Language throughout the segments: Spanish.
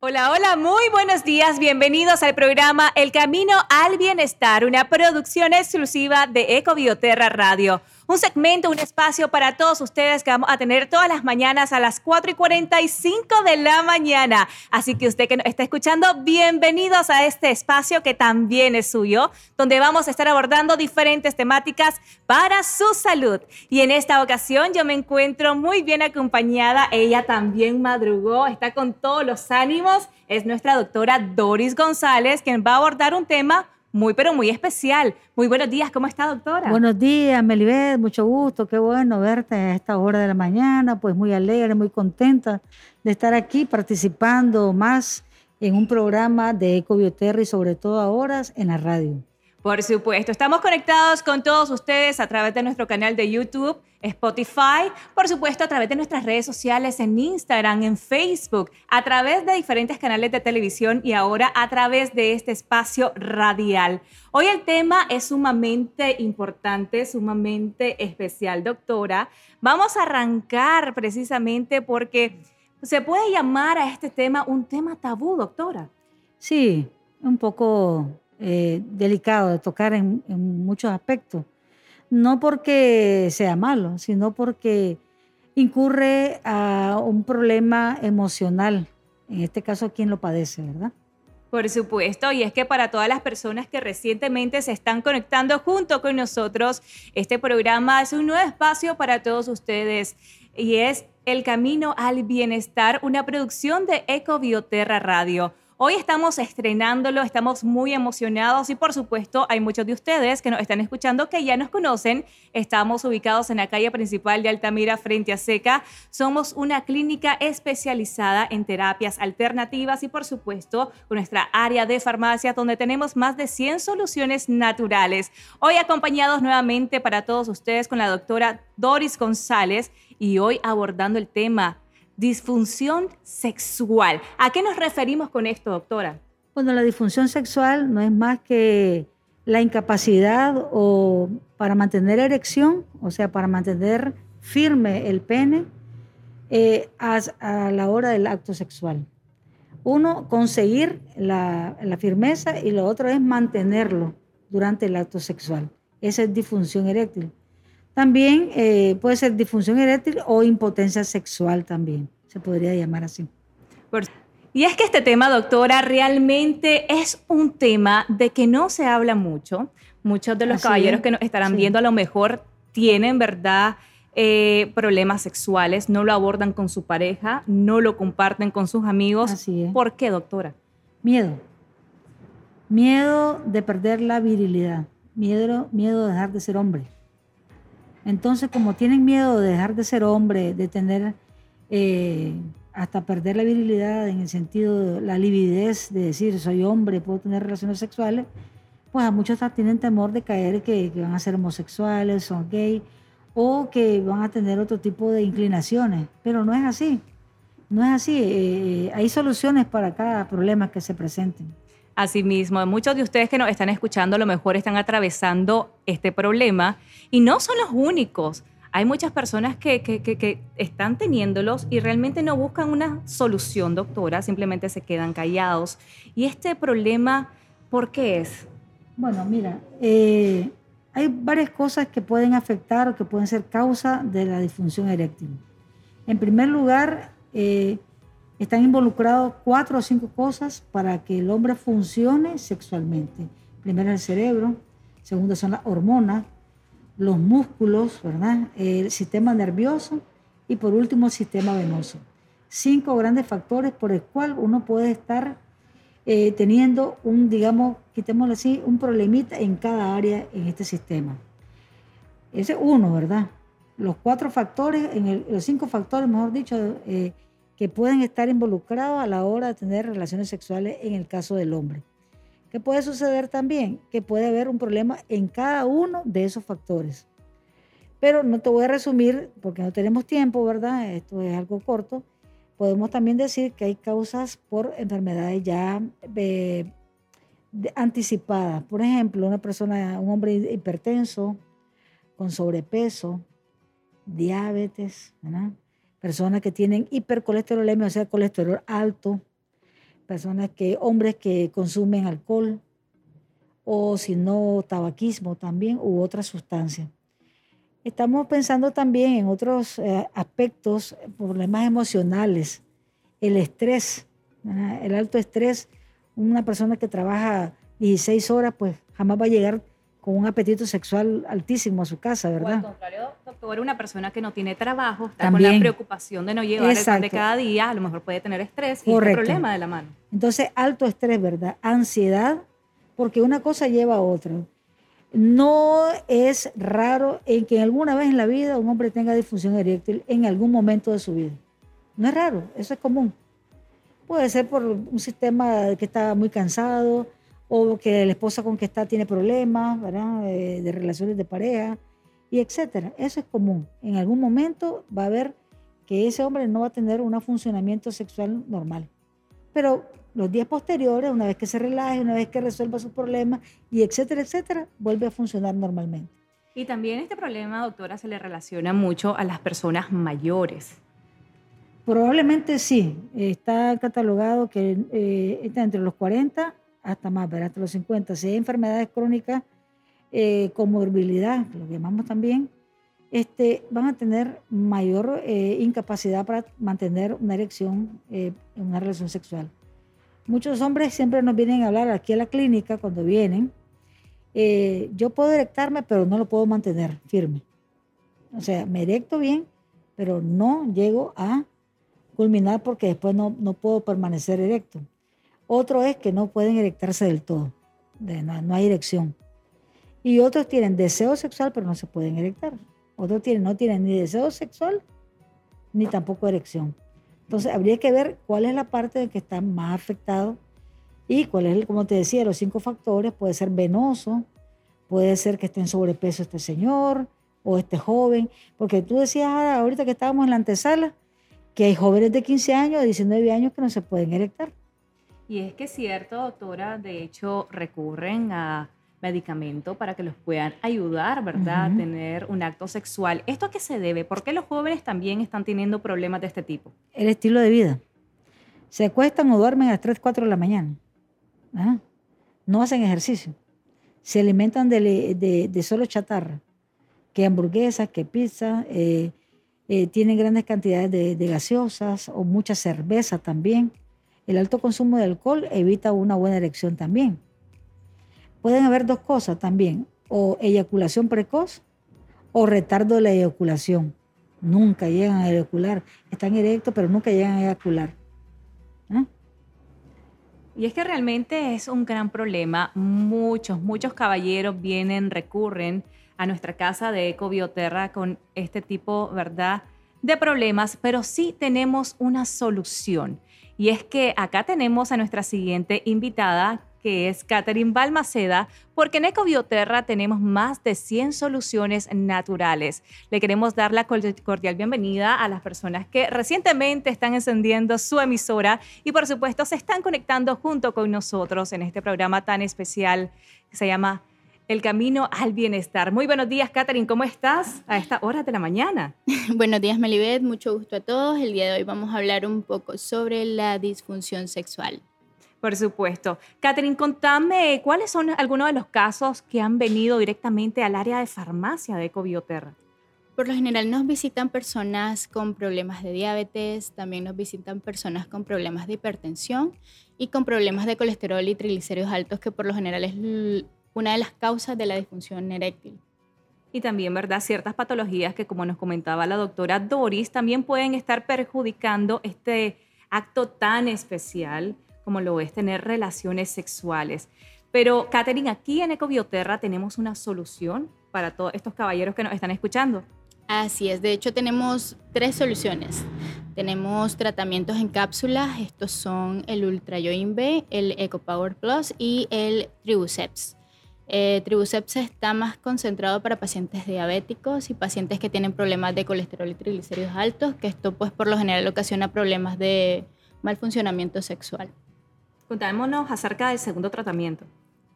Hola, hola, muy buenos días. Bienvenidos al programa El Camino al Bienestar, una producción exclusiva de Ecobioterra Radio un segmento, un espacio para todos ustedes que vamos a tener todas las mañanas a las 4 y 45 de la mañana. Así que usted que nos está escuchando, bienvenidos a este espacio que también es suyo, donde vamos a estar abordando diferentes temáticas para su salud. Y en esta ocasión yo me encuentro muy bien acompañada. Ella también madrugó, está con todos los ánimos. Es nuestra doctora Doris González, quien va a abordar un tema muy, pero muy especial. Muy buenos días, ¿cómo está, doctora? Buenos días, Melibet, mucho gusto, qué bueno verte a esta hora de la mañana, pues muy alegre, muy contenta de estar aquí participando más en un programa de Ecobioterra y sobre todo ahora en la radio. Por supuesto, estamos conectados con todos ustedes a través de nuestro canal de YouTube, Spotify, por supuesto a través de nuestras redes sociales en Instagram, en Facebook, a través de diferentes canales de televisión y ahora a través de este espacio radial. Hoy el tema es sumamente importante, sumamente especial, doctora. Vamos a arrancar precisamente porque se puede llamar a este tema un tema tabú, doctora. Sí, un poco eh, delicado de tocar en, muchos aspectos. No porque sea malo, sino porque incurre a un problema emocional, en este caso quien lo padece, ¿verdad? Por supuesto, y es que para todas las personas que recientemente se están conectando junto con nosotros, este programa es un nuevo espacio para todos ustedes y es El Camino al Bienestar, una producción de Ecobioterra Radio. Hoy estamos estrenándolo, estamos muy emocionados y por supuesto hay muchos de ustedes que nos están escuchando que ya nos conocen. Estamos ubicados en la calle principal de Altamira frente a Seca. Somos una clínica especializada en terapias alternativas y por supuesto con nuestra área de farmacia donde tenemos más de 100 soluciones naturales. Hoy acompañados nuevamente para todos ustedes con la doctora Doris González y hoy abordando el tema disfunción sexual. ¿A qué nos referimos con esto, doctora? Bueno, la disfunción sexual no es más que la incapacidad o para mantener erección, o sea, para mantener firme el pene eh, a, la hora del acto sexual. Uno, conseguir la, firmeza y lo otro es mantenerlo durante el acto sexual. Esa es disfunción eréctil. También eh, puede ser disfunción eréctil o impotencia sexual también, se podría llamar así. Y es que este tema, doctora, realmente es un tema de que no se habla mucho. Muchos de los caballeros que nos estarán viendo a lo mejor tienen, ¿verdad? Eh, problemas sexuales, no lo abordan con su pareja, no lo comparten con sus amigos. Así es. ¿Por qué, doctora? Miedo. Miedo de perder la virilidad. Miedo, miedo de dejar de ser hombre. Entonces, como tienen miedo de dejar de ser hombre, de tener eh, hasta perder la virilidad en el sentido de la lividez de decir soy hombre, puedo tener relaciones sexuales, pues a muchos tienen temor de caer que, van a ser homosexuales, son gay o que van a tener otro tipo de inclinaciones, pero no es así. No es así. Eh, hay soluciones para cada problema que se presenten. Asimismo, muchos de ustedes que nos están escuchando a lo mejor están atravesando este problema y no son los únicos. Hay muchas personas que, que, están teniéndolos y realmente no buscan una solución, doctora, simplemente se quedan callados. ¿Y este problema por qué es? Bueno, mira, eh, hay varias cosas que pueden afectar o que pueden ser causa de la disfunción eréctil. En primer lugar, eh, están involucrados cuatro o cinco cosas para que el hombre funcione sexualmente. Primero el cerebro, segundo son las hormonas, los músculos, ¿verdad? el sistema nervioso y por último el sistema venoso. Cinco grandes factores por el cual uno puede estar eh, teniendo un, digamos, quitémoslo así, un problemita en cada área en este sistema. Ese es uno, ¿verdad? Los cuatro factores, en los cinco factores, mejor dicho, eh, que pueden estar involucrados a la hora de tener relaciones sexuales en el caso del hombre. ¿Qué puede suceder también? Que puede haber un problema en cada uno de esos factores. Pero no te voy a resumir porque no tenemos tiempo, ¿verdad? Esto es algo corto. Podemos también decir que hay causas por enfermedades ya eh, anticipadas. Por ejemplo, una persona, un hombre hipertenso, con sobrepeso, diabetes, ¿verdad? Personas que tienen hipercolesterolemia, o sea, colesterol alto, personas que, hombres que consumen alcohol, o si no, tabaquismo también, u otras sustancias. Estamos pensando también en otros eh, aspectos, problemas emocionales, el estrés, el alto estrés. Una persona que trabaja 16 horas, pues jamás va a llegar con un apetito sexual altísimo a su casa, ¿verdad? O al contrario, doctor, una persona que no tiene trabajo, está con la preocupación de no llevar el pan de cada día, a lo mejor puede tener estrés y este problema de la mano. Entonces, alto estrés, ¿verdad? Ansiedad, porque una cosa lleva a otra. No es raro en que alguna vez en la vida un hombre tenga disfunción eréctil en algún momento de su vida. No es raro, eso es común. Puede ser por un sistema que está muy cansado, o que la esposa con que está tiene problemas, ¿verdad? De, relaciones de pareja, y etcétera. Eso es común. En algún momento va a haber que ese hombre no va a tener un funcionamiento sexual normal. Pero los días posteriores, una vez que se relaje, una vez que resuelva sus problemas, y etcétera, etcétera, vuelve a funcionar normalmente. Y también este problema, doctora, se le relaciona mucho a las personas mayores. Probablemente sí. Está catalogado que eh, está entre los 40 hasta más, hasta los 50. Si hay enfermedades crónicas eh, con morbilidad, lo llamamos también, este, van a tener mayor eh, incapacidad para mantener una erección eh, en una relación sexual. Muchos hombres siempre nos vienen a hablar aquí a la clínica cuando vienen. yo puedo erectarme, pero no lo puedo mantener firme. O sea, me erecto bien, pero no llego a culminar porque después no, no puedo permanecer erecto. Otro es que no pueden erectarse del todo, no, hay erección. Y otros tienen deseo sexual, pero no se pueden erectar. Otros tienen, no tienen ni deseo sexual, ni tampoco erección. Entonces, habría que ver cuál es la parte de que está más afectado y cuál es, como te decía, los cinco factores. Puede ser venoso, puede ser que esté en sobrepeso este señor o este joven, porque tú decías ahorita que estábamos en la antesala que hay jóvenes de 15 años, de 19 años que no se pueden erectar. Y es que es cierto, doctora, de hecho recurren a medicamentos para que los puedan ayudar, ¿verdad?, a tener un acto sexual. ¿Esto a qué se debe? ¿Por qué los jóvenes también están teniendo problemas de este tipo? El estilo de vida. Se acuestan o duermen a las 3, 4 de la mañana. ¿ah? No hacen ejercicio. Se alimentan de, solo chatarra, que hamburguesas, que pizza, eh, eh, tienen grandes cantidades de, de gaseosas o mucha cerveza también el alto consumo de alcohol evita una buena erección también. Pueden haber dos cosas también, o eyaculación precoz o retardo de la eyaculación. Nunca llegan a eyacular. Están erectos, pero nunca llegan a eyacular. ¿Ah? Y es que realmente es un gran problema. Muchos, muchos caballeros vienen, recurren a nuestra casa de Ecobioterra con este tipo, ¿verdad?, de problemas, pero sí tenemos una solución. Y es que acá tenemos a nuestra siguiente invitada, que es Catherine Balmaceda, porque en Ecobioterra tenemos más de 100 soluciones naturales. Le queremos dar la cordial bienvenida a las personas que recientemente están encendiendo su emisora y por supuesto se están conectando junto con nosotros en este programa tan especial que se llama el camino al bienestar. Muy buenos días, Catherine, ¿cómo estás a esta hora de la mañana? buenos días, Melibet, mucho gusto a todos. El día de hoy vamos a hablar un poco sobre la disfunción sexual. Por supuesto. Catherine, contame cuáles son algunos de los casos que han venido directamente al área de farmacia de Ecobioterra. Por lo general nos visitan personas con problemas de diabetes, también nos visitan personas con problemas de hipertensión y con problemas de colesterol y triglicéridos altos, que por lo general es una de las causas de la disfunción eréctil. Y también, ¿verdad? Ciertas patologías que, como nos comentaba la doctora Doris, también pueden estar perjudicando este acto tan especial como lo es tener relaciones sexuales. Pero, Katherine, aquí en Ecobioterra tenemos una solución para todos estos caballeros que nos están escuchando. Así es, de hecho tenemos tres soluciones. Tenemos tratamientos en cápsulas, estos son el Ultrajoin B, el EcoPower Plus y el Tribuceps. Eh, Tribuceps está más concentrado para pacientes diabéticos y pacientes que tienen problemas de colesterol y triglicéridos altos, que esto pues por lo general ocasiona problemas de mal funcionamiento sexual. Contámonos acerca del segundo tratamiento.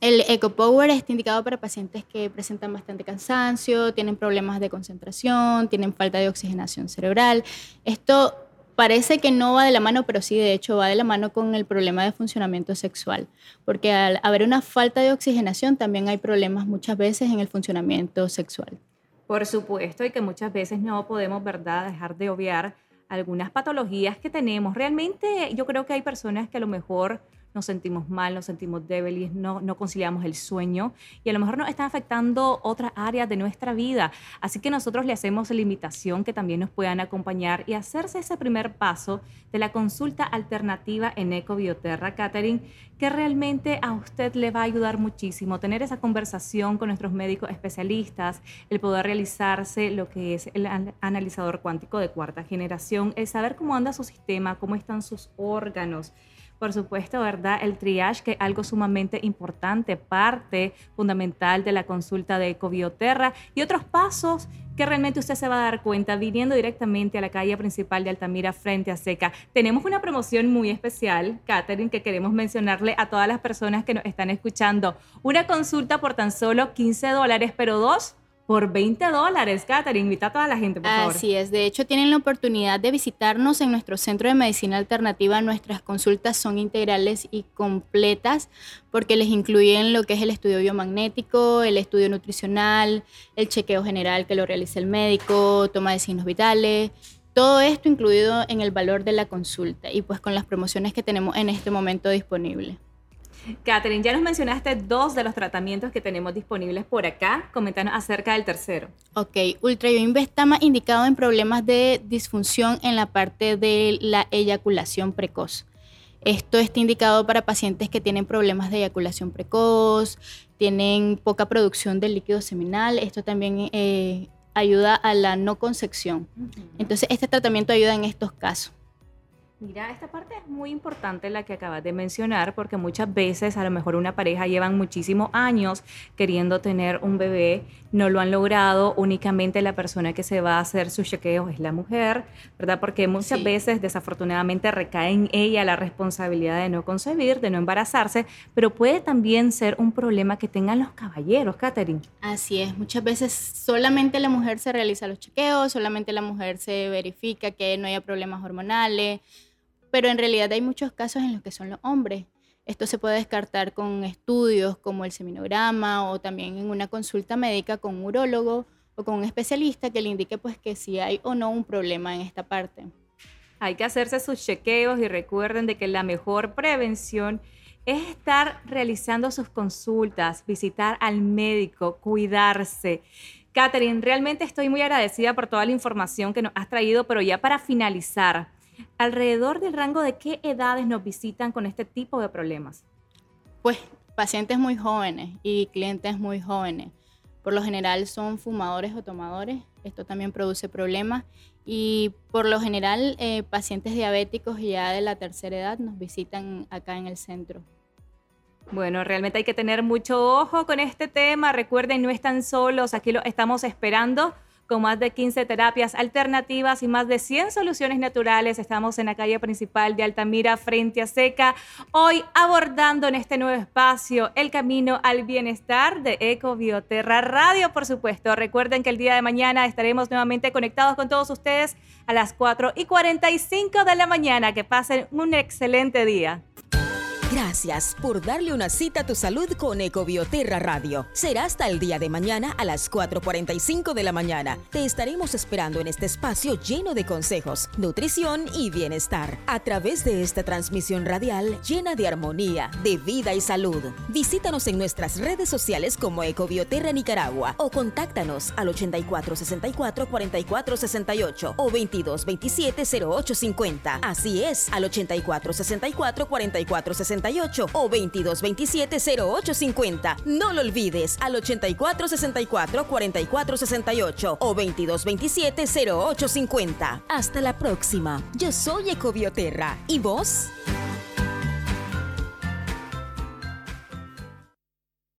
El EcoPower está indicado para pacientes que presentan bastante cansancio, tienen problemas de concentración, tienen falta de oxigenación cerebral. Esto parece que no va de la mano, pero sí, de hecho, va de la mano con el problema de funcionamiento sexual, porque al haber una falta de oxigenación también hay problemas muchas veces en el funcionamiento sexual. Por supuesto, y que muchas veces no podemos, ¿verdad?, dejar de obviar algunas patologías que tenemos. Realmente yo creo que hay personas que a lo mejor nos sentimos mal, nos sentimos débiles, no, no conciliamos el sueño y a lo mejor nos están afectando otras áreas de nuestra vida. Así que nosotros le hacemos la invitación que también nos puedan acompañar y hacerse ese primer paso de la consulta alternativa en Ecobioterra, Catherine, que realmente a usted le va a ayudar muchísimo tener esa conversación con nuestros médicos especialistas, el poder realizarse lo que es el analizador cuántico de cuarta generación, el saber cómo anda su sistema, cómo están sus órganos por supuesto, ¿verdad? El triage, que es algo sumamente importante, parte fundamental de la consulta de Ecobioterra y otros pasos que realmente usted se va a dar cuenta viniendo directamente a la calle principal de Altamira frente a Seca. Tenemos una promoción muy especial, Catherine, que queremos mencionarle a todas las personas que nos están escuchando. Una consulta por tan solo 15 dólares, pero dos por 20 dólares. Catherine, invita a toda la gente, por favor. Así es. De hecho, tienen la oportunidad de visitarnos en nuestro centro de medicina alternativa. Nuestras consultas son integrales y completas porque les incluyen lo que es el estudio biomagnético, el estudio nutricional, el chequeo general que lo realiza el médico, toma de signos vitales. Todo esto incluido en el valor de la consulta y pues con las promociones que tenemos en este momento disponibles. Catherine, ya nos mencionaste dos de los tratamientos que tenemos disponibles por acá. Coméntanos acerca del tercero. Ok, Ultrayoin está más indicado en problemas de disfunción en la parte de la eyaculación precoz. Esto está indicado para pacientes que tienen problemas de eyaculación precoz, tienen poca producción de líquido seminal. Esto también eh, ayuda a la no concepción. Entonces, este tratamiento ayuda en estos casos. Mira, esta parte es muy importante la que acabas de mencionar porque muchas veces a lo mejor una pareja llevan muchísimos años queriendo tener un bebé, no lo han logrado, únicamente la persona que se va a hacer su chequeo es la mujer, ¿verdad? Porque muchas veces desafortunadamente recae en ella la responsabilidad de no concebir, de no embarazarse, pero puede también ser un problema que tengan los caballeros, Catherine. Así es, muchas veces solamente la mujer se realiza los chequeos, solamente la mujer se verifica que no haya problemas hormonales pero en realidad hay muchos casos en los que son los hombres. Esto se puede descartar con estudios como el seminograma o también en una consulta médica con un urólogo o con un especialista que le indique pues que si hay o no un problema en esta parte. Hay que hacerse sus chequeos y recuerden de que la mejor prevención es estar realizando sus consultas, visitar al médico, cuidarse. Catherine, realmente estoy muy agradecida por toda la información que nos has traído, pero ya para finalizar, ¿Alrededor del rango de qué edades nos visitan con este tipo de problemas? Pues pacientes muy jóvenes y clientes muy jóvenes. Por lo general son fumadores o tomadores. Esto también produce problemas. Y por lo general eh, pacientes diabéticos ya de la tercera edad nos visitan acá en el centro. Bueno, realmente hay que tener mucho ojo con este tema. Recuerden, no están solos, aquí lo estamos esperando con más de 15 terapias alternativas y más de 100 soluciones naturales. Estamos en la calle principal de Altamira, frente a Seca, hoy abordando en este nuevo espacio el camino al bienestar de Ecobioterra Radio, por supuesto. Recuerden que el día de mañana estaremos nuevamente conectados con todos ustedes a las 4 y 45 de la mañana. Que pasen un excelente día. Gracias por darle una cita a tu salud con Ecobioterra Radio. Será hasta el día de mañana a las 4.45 de la mañana. Te estaremos esperando en este espacio lleno de consejos, nutrición y bienestar. A través de esta transmisión radial llena de armonía, de vida y salud. Visítanos en nuestras redes sociales como Ecobioterra Nicaragua o contáctanos al 8464 4468 o 2227 0850. Así es, al 8464 4468 0468 o 2227-0850. No lo olvides, al 8464-4468 o 2227-0850. Hasta la próxima. Yo soy Ecobioterra. ¿Y vos?